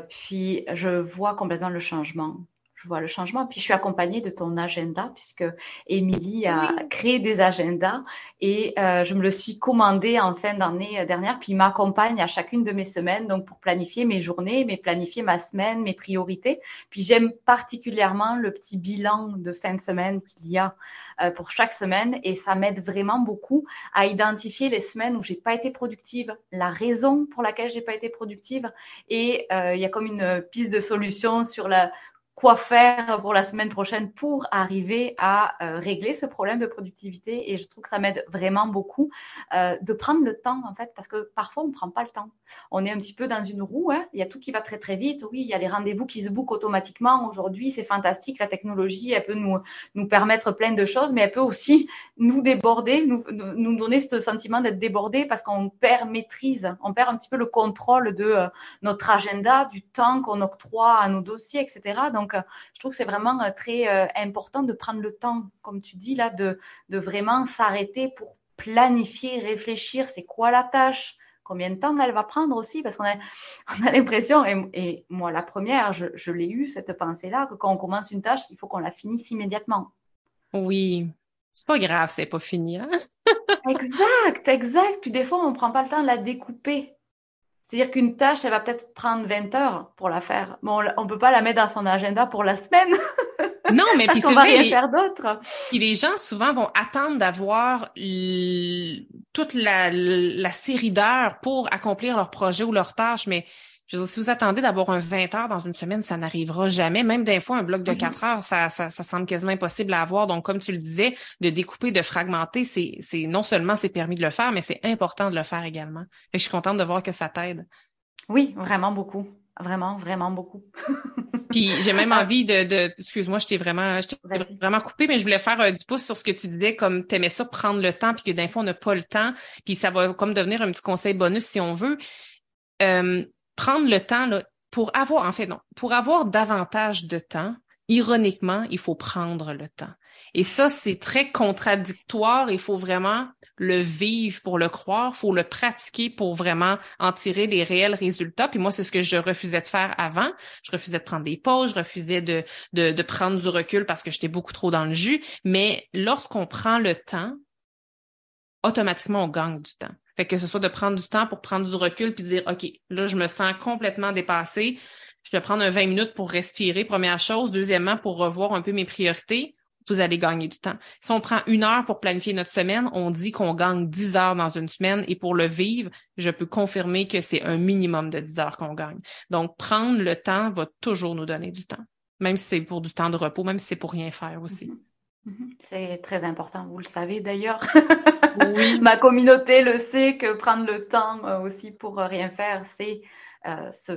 puis je vois complètement le changement je vois le changement. Puis je suis accompagnée de ton agenda puisque Émilie a créé des agendas et euh, je me le suis commandé en fin d'année dernière. Puis il m'accompagne à chacune de mes semaines donc pour planifier mes journées, mais planifier ma semaine, mes priorités. Puis j'aime particulièrement le petit bilan de fin de semaine qu'il y a euh, pour chaque semaine et ça m'aide vraiment beaucoup à identifier les semaines où j'ai pas été productive, la raison pour laquelle j'ai pas été productive et euh, il y a comme une piste de solution sur la quoi faire pour la semaine prochaine pour arriver à euh, régler ce problème de productivité. Et je trouve que ça m'aide vraiment beaucoup euh, de prendre le temps, en fait, parce que parfois, on ne prend pas le temps. On est un petit peu dans une roue, hein. il y a tout qui va très, très vite. Oui, il y a les rendez-vous qui se bookent automatiquement. Aujourd'hui, c'est fantastique. La technologie, elle peut nous, nous permettre plein de choses, mais elle peut aussi nous déborder, nous, nous donner ce sentiment d'être débordé parce qu'on perd maîtrise, on perd un petit peu le contrôle de euh, notre agenda, du temps qu'on octroie à nos dossiers, etc. Donc, donc, euh, je trouve que c'est vraiment euh, très euh, important de prendre le temps, comme tu dis là, de, vraiment s'arrêter pour planifier, réfléchir, c'est quoi la tâche, combien de temps elle va prendre aussi, parce qu'on a, on a l'impression, et, moi la première, je, l'ai eu, cette pensée-là, que quand on commence une tâche, il faut qu'on la finisse immédiatement. Oui, c'est pas grave, c'est pas fini. Hein? exact, exact. Puis des fois, on prend pas le temps de la découper. C'est-à-dire qu'une tâche, elle va peut-être prendre 20 heures pour la faire. Bon, on peut pas la mettre dans son agenda pour la semaine. Non, mais puis c'est va rien faire d'autre. Puis les gens souvent vont attendre d'avoir toute la, la série d'heures pour accomplir leur projet ou leur tâche, mais je veux dire, si vous attendez d'avoir un 20 heures dans une semaine, ça n'arrivera jamais. Même des fois, un bloc de 4 mm-hmm. heures, ça, ça, ça, semble quasiment impossible à avoir. Donc, comme tu le disais, de découper, de fragmenter, c'est, c'est non seulement c'est permis de le faire, mais c'est important de le faire également. Fait je suis contente de voir que ça t'aide. Oui, vraiment beaucoup. Vraiment, vraiment beaucoup. Puis j'ai même ah. envie de, de excuse-moi, je t'ai vraiment, je t'ai vraiment coupé, mais je voulais faire euh, du pouce sur ce que tu disais, comme t'aimais ça prendre le temps, puis que d'un fois on n'a pas le temps, puis ça va comme devenir un petit conseil bonus si on veut. Euh, prendre le temps là, pour avoir, en fait, non, pour avoir davantage de temps, ironiquement, il faut prendre le temps. Et ça, c'est très contradictoire. Il faut vraiment le vivre pour le croire, faut le pratiquer pour vraiment en tirer les réels résultats. Puis moi, c'est ce que je refusais de faire avant. Je refusais de prendre des pauses, je refusais de, de, de prendre du recul parce que j'étais beaucoup trop dans le jus. Mais lorsqu'on prend le temps, automatiquement, on gagne du temps. Fait que ce soit de prendre du temps pour prendre du recul puis dire, OK, là, je me sens complètement dépassée. Je vais prendre un 20 minutes pour respirer, première chose. Deuxièmement, pour revoir un peu mes priorités. Vous allez gagner du temps. Si on prend une heure pour planifier notre semaine, on dit qu'on gagne 10 heures dans une semaine et pour le vivre, je peux confirmer que c'est un minimum de 10 heures qu'on gagne. Donc, prendre le temps va toujours nous donner du temps, même si c'est pour du temps de repos, même si c'est pour rien faire aussi. Mm-hmm. Mhm. C'est très important, vous le savez d'ailleurs. Oui. Ma communauté le sait que prendre le temps euh, aussi pour rien faire, c'est euh, se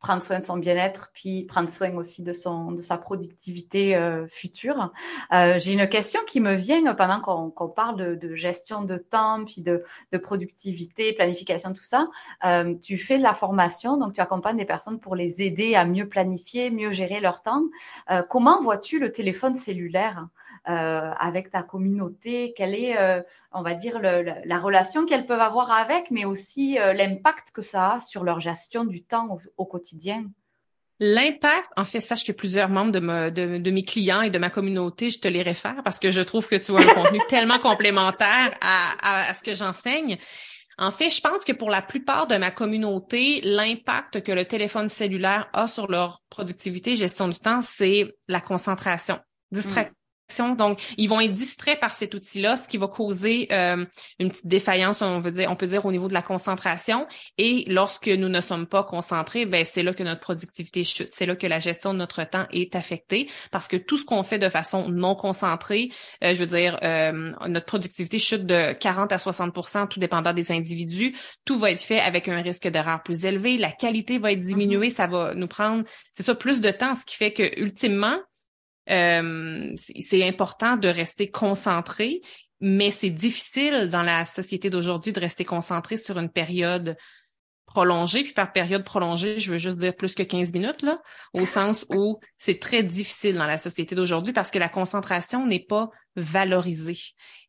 prendre soin de son bien-être, puis prendre soin aussi de son de sa productivité euh, future. Euh, J'ai une question qui me vient pendant qu'on parle de, de, gestion de temps, puis de, de productivité, planification, tout ça. Euh, tu fais de la formation, donc tu accompagnes des personnes pour les aider à mieux planifier, mieux gérer leur temps. Euh, comment vois-tu le téléphone cellulaire? Avec ta communauté Quelle est, euh, on va dire, le, la relation qu'elles peuvent avoir avec, mais aussi euh, l'impact que ça a sur leur gestion du temps au, quotidien? L'impact, en fait, sache que plusieurs membres de, de, de, mes clients et de ma communauté, je te les réfère parce que je trouve que tu as un contenu tellement complémentaire à, à, ce que j'enseigne. En fait, je pense que pour la plupart de ma communauté, l'impact que le téléphone cellulaire a sur leur productivité, gestion du temps, c'est la concentration. Distraction. Donc, ils vont être distraits par cet outil-là, ce qui va causer euh, une petite défaillance, on veut dire, on peut dire au niveau de la concentration. Et lorsque nous ne sommes pas concentrés, ben c'est là que notre productivité chute. C'est là que la gestion de notre temps est affectée, parce que tout ce qu'on fait de façon non concentrée, euh, je veux dire, euh, notre productivité chute de 40 à 60% tout dépendant des individus. Tout va être fait avec un risque d'erreur plus élevé. La qualité va être diminuée. Mm-hmm. Ça va nous prendre, c'est ça, plus de temps, ce qui fait que ultimement euh, c'est important de rester concentré, mais c'est difficile dans la société d'aujourd'hui de rester concentré sur une période prolongée. Puis par période prolongée, je veux juste dire plus que 15 minutes, là, au sens où c'est très difficile dans la société d'aujourd'hui parce que la concentration n'est pas valorisée.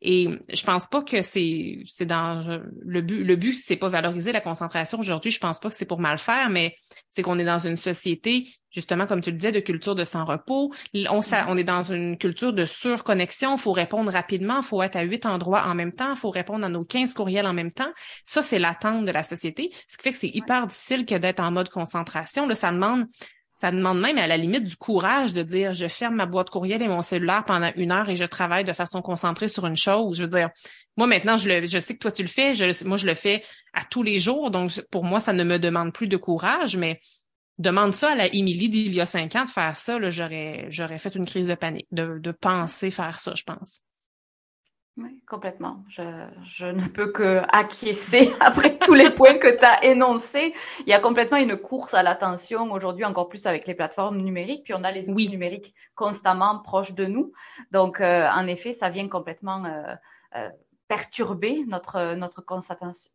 Et je pense pas que c'est c'est dans le but le but c'est pas valoriser la concentration aujourd'hui, je pense pas que c'est pour mal faire mais c'est qu'on est dans une société justement comme tu le disais de culture de sans repos, on on est dans une culture de surconnexion, faut répondre rapidement, faut être à huit endroits en même temps, faut répondre à nos 15 courriels en même temps. Ça c'est l'attente de la société, ce qui fait que c'est hyper difficile que d'être en mode concentration, là ça demande ça demande même à la limite du courage de dire je ferme ma boîte courriel et mon cellulaire pendant une heure et je travaille de façon concentrée sur une chose. Je veux dire, moi maintenant, je, le, je sais que toi tu le fais, je, moi je le fais à tous les jours, donc pour moi, ça ne me demande plus de courage, mais demande ça à la Émilie d'il y a cinq ans de faire ça, j'aurais, j'aurais fait une crise de panique, de, de penser faire ça, je pense. Oui, complètement. Je, je, ne peux que acquiescer après tous les points que tu as énoncés. Il y a complètement une course à l'attention aujourd'hui, encore plus avec les plateformes numériques. Puis on a les outils numériques constamment proches de nous. Donc, euh, en effet, ça vient complètement euh, euh, perturber notre, notre,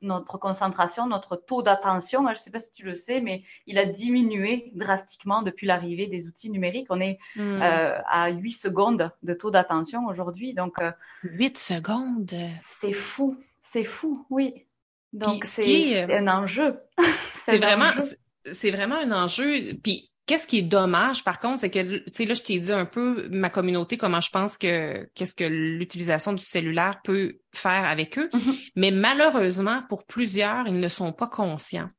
notre concentration, notre taux d'attention. Je ne sais pas si tu le sais, mais il a diminué drastiquement depuis l'arrivée des outils numériques. On est hmm. euh, à 8 secondes de taux d'attention aujourd'hui. Donc, 8 euh, secondes? C'est fou, c'est fou, oui. Donc, c'est un enjeu. c'est vraiment, c'est vraiment un enjeu. Puis, Qu'est-ce qui est dommage, par contre, c'est que, tu sais, là, je t'ai dit un peu ma communauté, comment je pense que, qu'est-ce que l'utilisation du cellulaire peut faire avec eux. Mm-hmm. Mais malheureusement, pour plusieurs, ils ne sont pas conscients.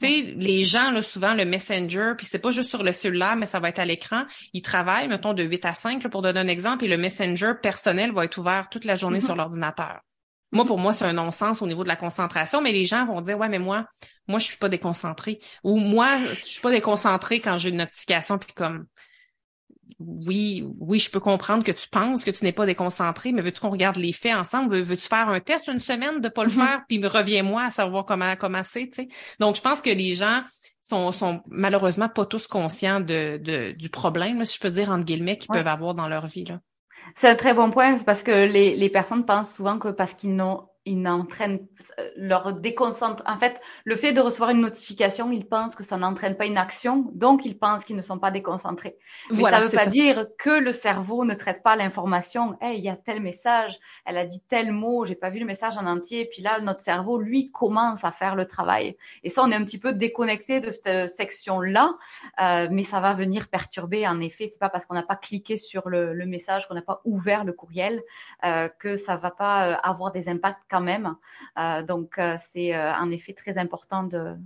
Tu sais, les gens, là, souvent, le Messenger, puis c'est pas juste sur le cellulaire, mais ça va être à l'écran. Ils travaillent, mettons, de 8 à 5, pour donner un exemple, et le Messenger personnel va être ouvert toute la journée mm-hmm. sur l'ordinateur. Moi, pour moi, c'est un non-sens au niveau de la concentration, mais les gens vont dire, ouais, mais moi, moi, je suis pas déconcentré. Ou moi, je suis pas déconcentré quand j'ai une notification, puis comme, oui, oui, je peux comprendre que tu penses que tu n'es pas déconcentré, mais veux-tu qu'on regarde les faits ensemble? Veux-tu faire un test une semaine de pas le mm-hmm. faire, puis reviens-moi à savoir comment, comment c'est, tu sais? Donc, je pense que les gens sont, sont malheureusement pas tous conscients de, de du problème, si je peux dire, entre guillemets, qu'ils peuvent avoir dans leur vie, là. C'est un très bon point parce que les, les personnes pensent souvent que parce qu'ils n'ont ils n'entraînent leur déconcentre. En fait, le fait de recevoir une notification, ils pensent que ça n'entraîne pas une action, donc ils pensent qu'ils ne sont pas déconcentrés. Mais ça ne veut pas dire que le cerveau ne traite pas l'information. Hey, il y a tel message, elle a dit tel mot, j'ai pas vu le message en entier. Puis là, notre cerveau, lui, commence à faire le travail. Et ça, on est un petit peu déconnecté de cette section-là, euh, mais ça va venir perturber. En effet, c'est pas parce qu'on n'a pas cliqué sur le, le message, qu'on n'a pas ouvert le courriel, euh, que ça va pas euh, avoir des impacts quand même. Euh, donc, euh, c'est euh, en effet très important de,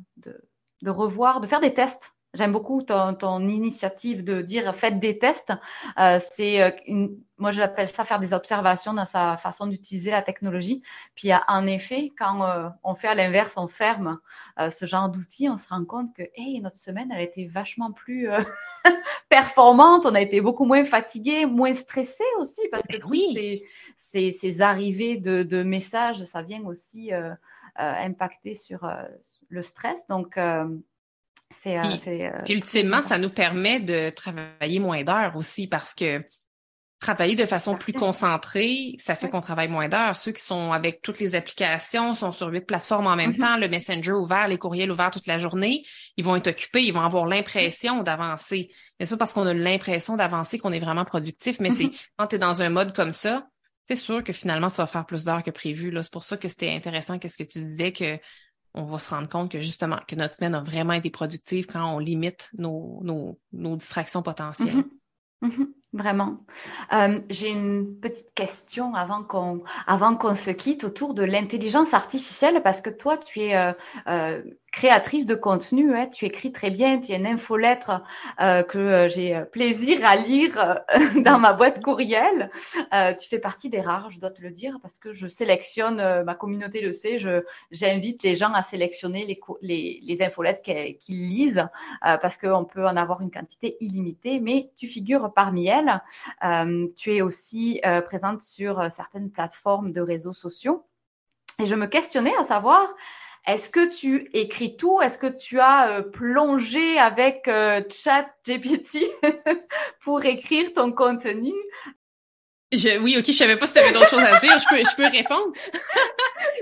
revoir, de faire des tests J'aime beaucoup ton, ton, initiative de dire faites des tests. Euh, c'est une, moi j'appelle ça faire des observations dans sa façon d'utiliser la technologie. Puis en effet, quand on fait à l'inverse, on ferme ce genre d'outils, on se rend compte que hey, notre semaine elle a été vachement plus performante. On a été beaucoup moins fatigué, moins stressé aussi parce que oui ces, arrivées de, messages, ça vient aussi euh, euh, impacter sur euh, le stress. Donc, c'est. Puis, ultimement, ça nous permet de travailler moins d'heures aussi parce que travailler de façon plus concentrée, ça fait qu'on travaille moins d'heures. Ceux qui sont avec toutes les applications, sont sur huit plateformes en même mm-hmm. temps, le Messenger ouvert, les courriels ouverts toute la journée, ils vont être occupés, ils vont avoir l'impression d'avancer. Mais c'est pas parce qu'on a l'impression d'avancer qu'on est vraiment productif, mais c'est mm-hmm. quand tu es dans un mode comme ça, c'est sûr que finalement, tu vas faire plus d'heures que prévu. C'est pour ça que c'était intéressant qu'est-ce que tu disais que on va se rendre compte que justement, que notre semaine a vraiment été productive quand on limite nos, nos, distractions potentielles. Mm-hmm. Mm-hmm. Vraiment. Euh, j'ai une petite question avant qu'on avant qu'on se quitte autour de l'intelligence artificielle parce que toi tu es euh, euh, créatrice de contenu, hein, tu écris très bien, tu as une infolettre que j'ai plaisir à lire dans ma boîte courriel. tu fais partie des rares, je dois te le dire, parce que je sélectionne, ma communauté le sait, je j'invite les gens à sélectionner les, les, les infolettres qu'ils lisent, parce qu'on peut en avoir une quantité illimitée, mais tu figures parmi elles. Tu es aussi présente sur certaines plateformes de réseaux sociaux. Et je me questionnais à savoir, est-ce que tu écris tout? Est-ce que tu as euh, plongé avec euh, ChatGPT pour écrire ton contenu? Je, oui, ok, je savais pas si tu avais d'autres choses à dire. Je peux, je peux répondre.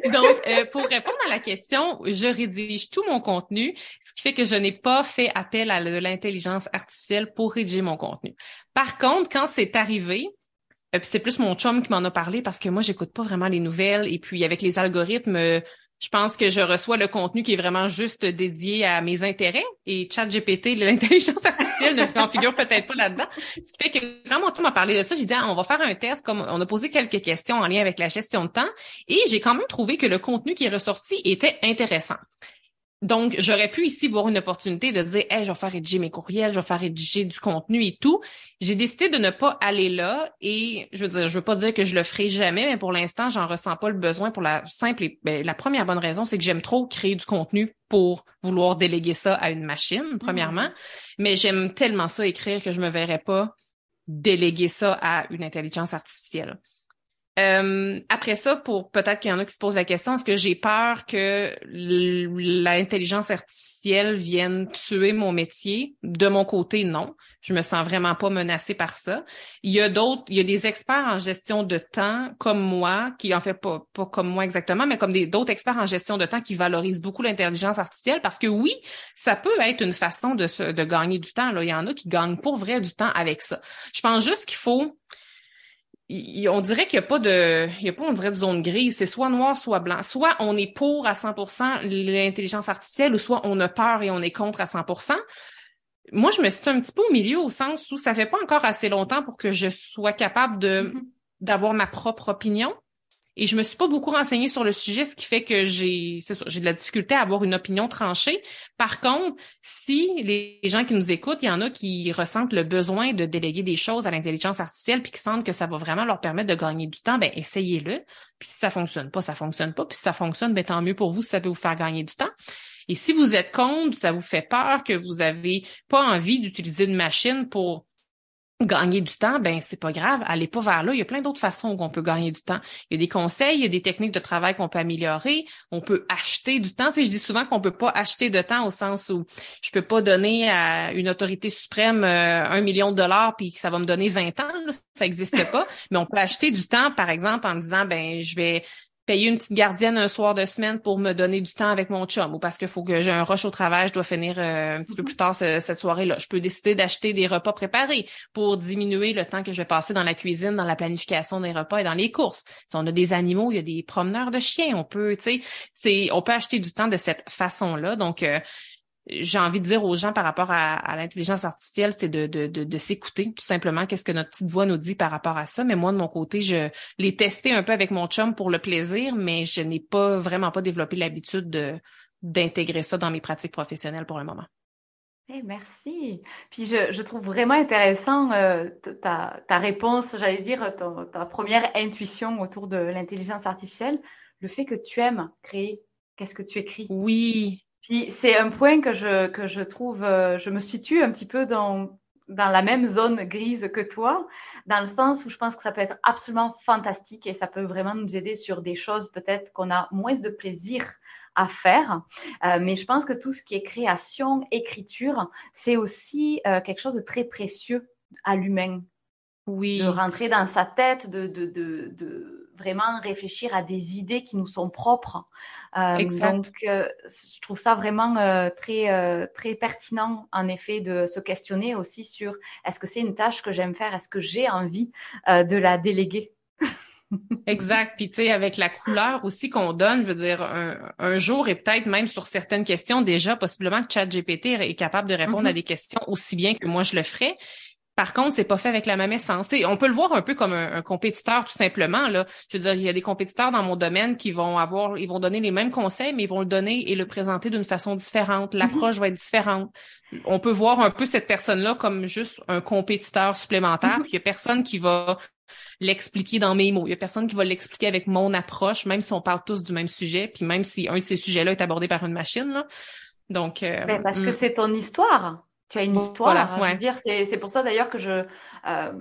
Donc, euh, pour répondre à la question, je rédige tout mon contenu, ce qui fait que je n'ai pas fait appel à l'intelligence artificielle pour rédiger mon contenu. Par contre, quand c'est arrivé, euh, puis c'est plus mon chum qui m'en a parlé parce que moi, j'écoute pas vraiment les nouvelles. Et puis, avec les algorithmes, je pense que je reçois le contenu qui est vraiment juste dédié à mes intérêts et ChatGPT, l'intelligence artificielle ne configure peut-être pas là-dedans. Ce qui fait que quand mon tour m'a parlé de ça, j'ai dit ah, on va faire un test comme on a posé quelques questions en lien avec la gestion de temps et j'ai quand même trouvé que le contenu qui est ressorti était intéressant. Donc, j'aurais pu ici voir une opportunité de dire, hey, je vais faire rédiger mes courriels, je vais faire rédiger du contenu et tout. J'ai décidé de ne pas aller là et je veux dire, je veux pas dire que je le ferai jamais, mais pour l'instant, j'en ressens pas le besoin pour la simple et ben, la première bonne raison, c'est que j'aime trop créer du contenu pour vouloir déléguer ça à une machine, premièrement. Mmh. Mais j'aime tellement ça écrire que je me verrais pas déléguer ça à une intelligence artificielle. Euh, après ça, pour peut-être qu'il y en a qui se posent la question, est-ce que j'ai peur que l'intelligence artificielle vienne tuer mon métier? De mon côté, non. Je me sens vraiment pas menacée par ça. Il y a d'autres, il y a des experts en gestion de temps comme moi, qui en fait pas, pas comme moi exactement, mais comme d'autres experts en gestion de temps qui valorisent beaucoup l'intelligence artificielle parce que oui, ça peut être une façon de, se, de gagner du temps. Là. Il y en a qui gagnent pour vrai du temps avec ça. Je pense juste qu'il faut on dirait qu'il n'y a pas de, il y a pas, on dirait de zone grise. C'est soit noir, soit blanc. Soit on est pour à 100% l'intelligence artificielle, ou soit on a peur et on est contre à 100%. Moi, je me situe un petit peu au milieu, au sens où ça fait pas encore assez longtemps pour que je sois capable de, mm-hmm. d'avoir ma propre opinion. Et je me suis pas beaucoup renseignée sur le sujet, ce qui fait que j'ai, j'ai de la difficulté à avoir une opinion tranchée. Par contre, si les gens qui nous écoutent, il y en a qui ressentent le besoin de déléguer des choses à l'intelligence artificielle, puis qui sentent que ça va vraiment leur permettre de gagner du temps, ben essayez-le. Puis si ça fonctionne pas, ça fonctionne pas. Puis si ça fonctionne, ben tant mieux pour vous si ça peut vous faire gagner du temps. Et si vous êtes contre, ça vous fait peur, que vous avez pas envie d'utiliser une machine pour gagner du temps, ben c'est pas grave, allez pas vers là. Il y a plein d'autres façons qu'on peut gagner du temps. Il y a des conseils, il y a des techniques de travail qu'on peut améliorer. On peut acheter du temps. Tu je dis souvent qu'on peut pas acheter de temps au sens où je peux pas donner à une autorité suprême euh, un million de dollars puis que ça va me donner 20 ans. Ça n'existe pas. Mais on peut acheter du temps, par exemple, en disant ben je vais payer une petite gardienne un soir de semaine pour me donner du temps avec mon chum ou parce qu'il faut que j'ai un rush au travail, je dois finir euh, un petit peu plus tard cette soirée-là. Je peux décider d'acheter des repas préparés pour diminuer le temps que je vais passer dans la cuisine, dans la planification des repas et dans les courses. Si on a des animaux, il y a des promeneurs de chiens, on peut, tu sais, c'est, on peut acheter du temps de cette façon-là. Donc, euh, j'ai envie de dire aux gens par rapport à, l'intelligence artificielle, c'est de, de, de, s'écouter tout simplement. Qu'est-ce que notre petite voix nous dit par rapport à ça. Mais moi, de mon côté, je l'ai testé un peu avec mon chum pour le plaisir, mais je n'ai pas vraiment pas développé l'habitude de, d'intégrer ça dans mes pratiques professionnelles pour le moment. Eh, merci. Puis je, je, trouve vraiment intéressant euh, ta, ta, réponse, j'allais dire, ta, ta première intuition autour de l'intelligence artificielle, le fait que tu aimes créer. Qu'est-ce que tu écris? Oui, puis c'est un point que je, que je trouve, euh, je me situe un petit peu dans, dans la même zone grise que toi, dans le sens où je pense que ça peut être absolument fantastique et ça peut vraiment nous aider sur des choses peut-être qu'on a moins de plaisir à faire. Euh, mais je pense que tout ce qui est création, écriture, c'est aussi euh, quelque chose de très précieux à l'humain. Oui. De rentrer dans sa tête, de, de, de, de vraiment réfléchir à des idées qui nous sont propres. Euh, donc, euh, je trouve ça vraiment euh, très très pertinent, en effet, de se questionner aussi sur est-ce que c'est une tâche que j'aime faire, est-ce que j'ai envie de la déléguer? exact. Puis tu sais, avec la couleur aussi qu'on donne, je veux dire, un, jour et peut-être même sur certaines questions, déjà, possiblement que ChatGPT est capable de répondre à mm-hmm. des questions aussi bien que moi je le ferais. Par contre, c'est pas fait avec la même essence. on peut le voir un peu comme un, compétiteur tout simplement. Là. Je veux dire, il y a des compétiteurs dans mon domaine qui vont avoir, ils vont donner les mêmes conseils, mais ils vont le donner et le présenter d'une façon différente. L'approche va être différente. On peut voir un peu cette personne-là comme juste un compétiteur supplémentaire. Puis il y a personne qui va l'expliquer dans mes mots. Il y a personne qui va l'expliquer avec mon approche, même si on parle tous du même sujet, puis même si un de ces sujets-là est abordé par une machine. Là. Donc, euh, ben, parce que mm. c'est ton histoire tu as une histoire. Voilà, hein, dire, c'est pour ça d'ailleurs que je, euh,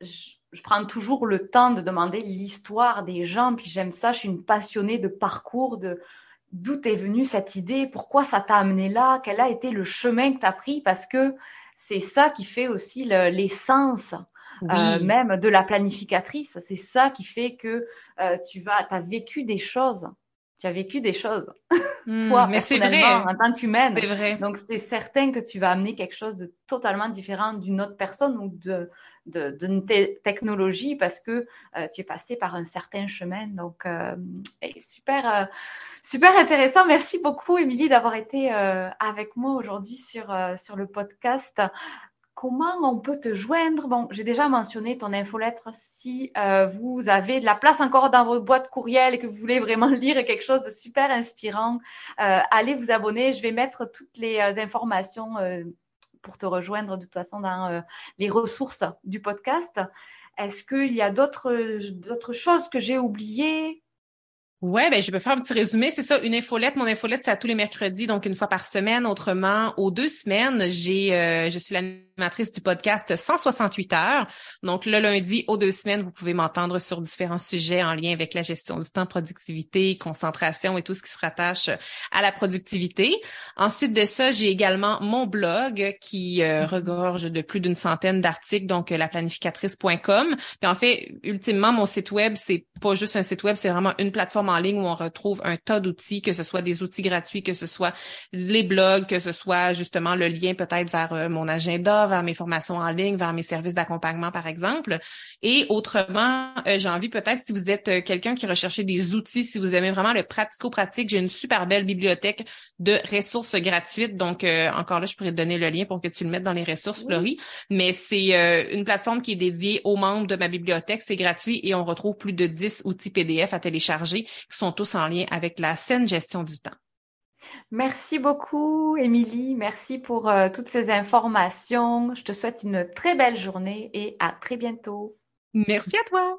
je, je, prends toujours le temps de demander l'histoire des gens. Puis j'aime ça. Je suis une passionnée de parcours, de d'où est venue cette idée, pourquoi ça t'a amené là, quel a été le chemin que tu as pris, parce que c'est ça qui fait aussi l'essence. Euh, même de la planificatrice, c'est ça qui fait que euh, tu vas, as vécu des choses tu as vécu des choses, hmm, toi, mais personnellement, vrai. en tant qu'humaine. C'est vrai. Donc, c'est certain que tu vas amener quelque chose de totalement différent d'une autre personne ou de d'une technologie parce que euh, tu es passé par un certain chemin. Donc, euh, super, euh, super intéressant. Merci beaucoup, Émilie, d'avoir été avec moi aujourd'hui sur, sur le podcast comment on peut te joindre? Bon, j'ai déjà mentionné ton infolettre. Si euh, vous avez de la place encore dans votre boîte courriel et que vous voulez vraiment lire quelque chose de super inspirant, euh, allez vous abonner. Je vais mettre toutes les euh, informations pour te rejoindre de toute façon dans les ressources du podcast. Est-ce qu'il y a d'autres choses que j'ai oubliées? Ouais, ben je vais faire un petit résumé. C'est ça, une infolette. Mon infolette, c'est à tous les mercredis, donc une fois par semaine. Autrement, aux deux semaines, j'ai, euh, je suis l'animatrice du podcast 168 heures. Donc le lundi, aux deux semaines, vous pouvez m'entendre sur différents sujets en lien avec la gestion du temps, productivité, concentration et tout ce qui se rattache à la productivité. Ensuite de ça, j'ai également mon blog qui euh, mm-hmm. regorge de plus d'une centaine d'articles, donc euh, laplanificatrice.com. Puis en fait, ultimement, mon site web, c'est pas juste un site web, c'est vraiment une plateforme en ligne où on retrouve un tas d'outils, que ce soit des outils gratuits, que ce soit les blogs, que ce soit justement le lien peut-être vers euh, mon agenda, vers mes formations en ligne, vers mes services d'accompagnement, par exemple. Et autrement, euh, j'ai envie peut-être, si vous êtes euh, quelqu'un qui recherche des outils, si vous aimez vraiment le pratico-pratique, j'ai une super belle bibliothèque de ressources gratuites. Donc, encore là, je pourrais te donner le lien pour que tu le mettes dans les ressources, Laurie. Mais c'est une plateforme qui est dédiée aux membres de ma bibliothèque. C'est gratuit et on retrouve plus de 10 outils PDF à télécharger qui sont tous en lien avec la saine gestion du temps. Merci beaucoup, Émilie. Merci pour euh, toutes ces informations. Je te souhaite une très belle journée et à très bientôt. Merci à toi.